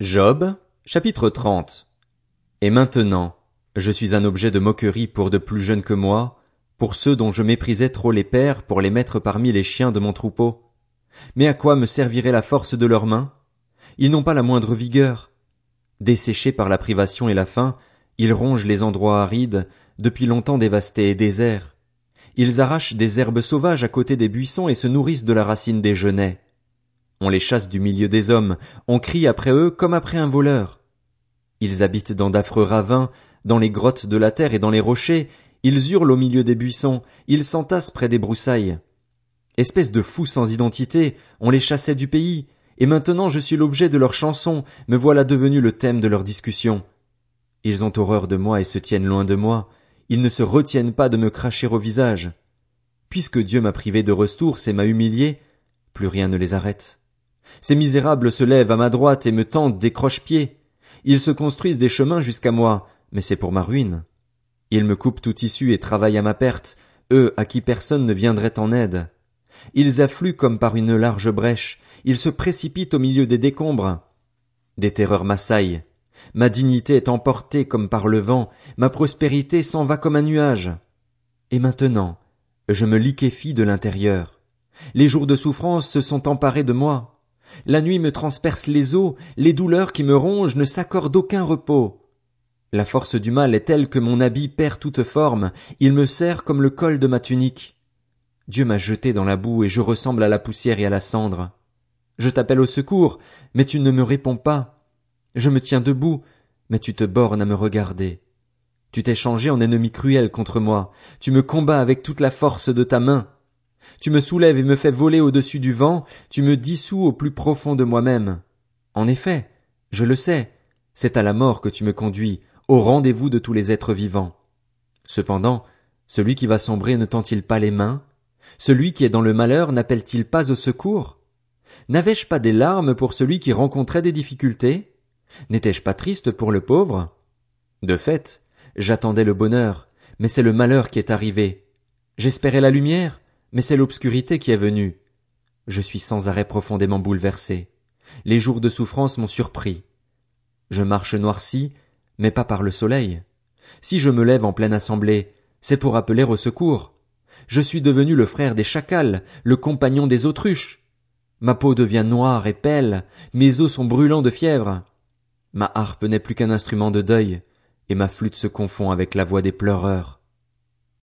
Job, chapitre 30. Et maintenant, je suis un objet de moquerie pour de plus jeunes que moi, pour ceux dont je méprisais trop les pères pour les mettre parmi les chiens de mon troupeau. Mais à quoi me servirait la force de leurs mains? Ils n'ont pas la moindre vigueur. Desséchés par la privation et la faim, ils rongent les endroits arides, depuis longtemps dévastés et déserts. Ils arrachent des herbes sauvages à côté des buissons et se nourrissent de la racine des genêts. On les chasse du milieu des hommes, on crie après eux comme après un voleur. Ils habitent dans d'affreux ravins, dans les grottes de la terre et dans les rochers, ils hurlent au milieu des buissons, ils s'entassent près des broussailles. Espèces de fous sans identité, on les chassait du pays, et maintenant je suis l'objet de leurs chansons, me voilà devenu le thème de leurs discussions. Ils ont horreur de moi et se tiennent loin de moi, ils ne se retiennent pas de me cracher au visage. Puisque Dieu m'a privé de ressources et m'a humilié, plus rien ne les arrête. Ces misérables se lèvent à ma droite et me tendent des croche-pieds. Ils se construisent des chemins jusqu'à moi, mais c'est pour ma ruine. Ils me coupent tout issue et travaillent à ma perte, eux à qui personne ne viendrait en aide. Ils affluent comme par une large brèche, ils se précipitent au milieu des décombres. Des terreurs m'assaillent. Ma dignité est emportée comme par le vent, ma prospérité s'en va comme un nuage. Et maintenant, je me liquéfie de l'intérieur. Les jours de souffrance se sont emparés de moi. La nuit me transperce les os, les douleurs qui me rongent ne s'accordent aucun repos. La force du mal est telle que mon habit perd toute forme, il me serre comme le col de ma tunique. Dieu m'a jeté dans la boue et je ressemble à la poussière et à la cendre. Je t'appelle au secours, mais tu ne me réponds pas. Je me tiens debout, mais tu te bornes à me regarder. Tu t'es changé en ennemi cruel contre moi, tu me combats avec toute la force de ta main. Tu me soulèves et me fais voler au-dessus du vent, tu me dissous au plus profond de moi-même. En effet, je le sais, c'est à la mort que tu me conduis, au rendez-vous de tous les êtres vivants. Cependant, celui qui va sombrer ne tend-il pas les mains? Celui qui est dans le malheur n'appelle-t-il pas au secours? N'avais-je pas des larmes pour celui qui rencontrait des difficultés? N'étais-je pas triste pour le pauvre? De fait, j'attendais le bonheur, mais c'est le malheur qui est arrivé. J'espérais la lumière, mais c'est l'obscurité qui est venue. Je suis sans arrêt profondément bouleversé. Les jours de souffrance m'ont surpris. Je marche noirci, mais pas par le soleil. Si je me lève en pleine assemblée, c'est pour appeler au secours. Je suis devenu le frère des chacals, le compagnon des autruches. Ma peau devient noire et pêle, mes os sont brûlants de fièvre. Ma harpe n'est plus qu'un instrument de deuil, et ma flûte se confond avec la voix des pleureurs.